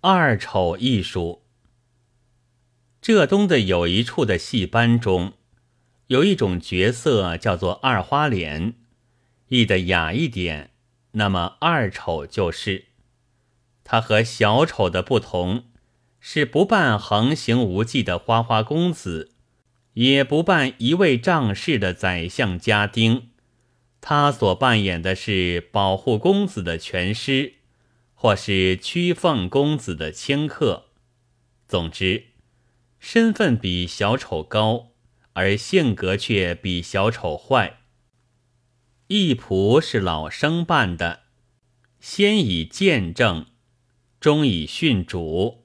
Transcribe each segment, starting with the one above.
二丑艺术。浙东的有一处的戏班中，有一种角色叫做二花脸，译的雅一点，那么二丑就是。他和小丑的不同，是不扮横行无忌的花花公子，也不扮一位仗势的宰相家丁，他所扮演的是保护公子的权师。或是屈凤公子的清客，总之，身份比小丑高，而性格却比小丑坏。义仆是老生扮的，先以见证，终以训主；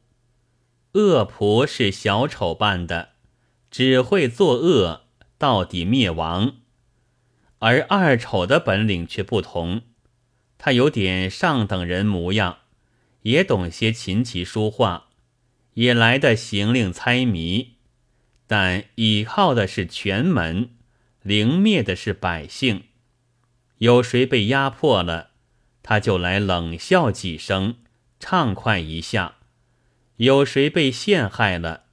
恶仆是小丑扮的，只会作恶，到底灭亡。而二丑的本领却不同。他有点上等人模样，也懂些琴棋书画，也来的行令猜谜，但倚靠的是权门，凌灭的是百姓。有谁被压迫了，他就来冷笑几声，畅快一下；有谁被陷害了，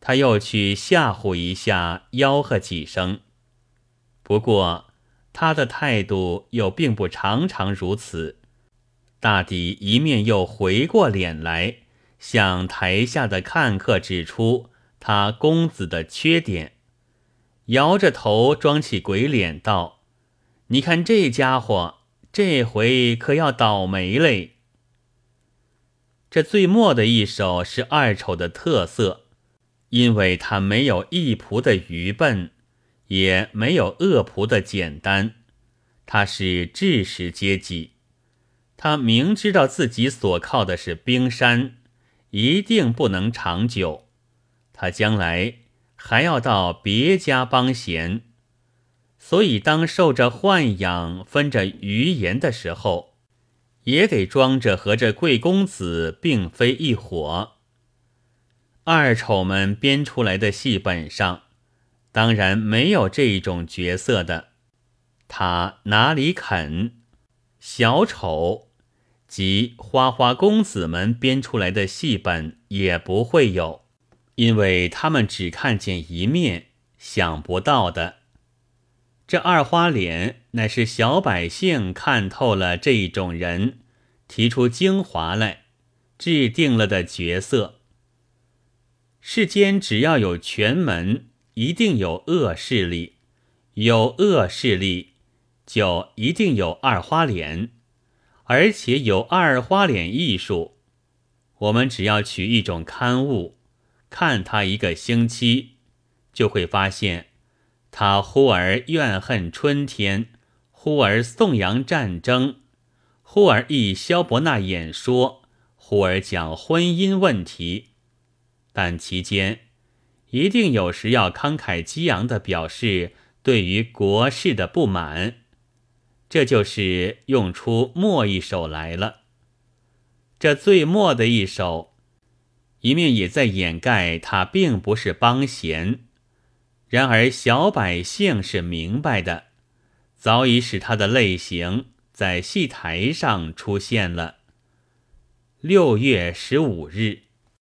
他又去吓唬一下，吆喝几声。不过。他的态度又并不常常如此，大抵一面又回过脸来，向台下的看客指出他公子的缺点，摇着头装起鬼脸道：“你看这家伙，这回可要倒霉嘞。”这最末的一首是二丑的特色，因为他没有一仆的愚笨。也没有恶仆的简单，他是智识阶级，他明知道自己所靠的是冰山，一定不能长久，他将来还要到别家帮闲，所以当受着豢养、分着余言的时候，也得装着和这贵公子并非一伙。二丑们编出来的戏本上。当然没有这一种角色的，他哪里肯？小丑及花花公子们编出来的戏本也不会有，因为他们只看见一面，想不到的。这二花脸乃是小百姓看透了这一种人，提出精华来，制定了的角色。世间只要有权门。一定有恶势力，有恶势力，就一定有二花脸，而且有二花脸艺术。我们只要取一种刊物，看他一个星期，就会发现，他忽而怨恨春天，忽而颂扬战争，忽而忆萧伯纳演说，忽而讲婚姻问题，但其间。一定有时要慷慨激昂的表示对于国事的不满，这就是用出末一首来了。这最末的一首，一面也在掩盖他并不是帮闲，然而小百姓是明白的，早已使他的类型在戏台上出现了。六月十五日。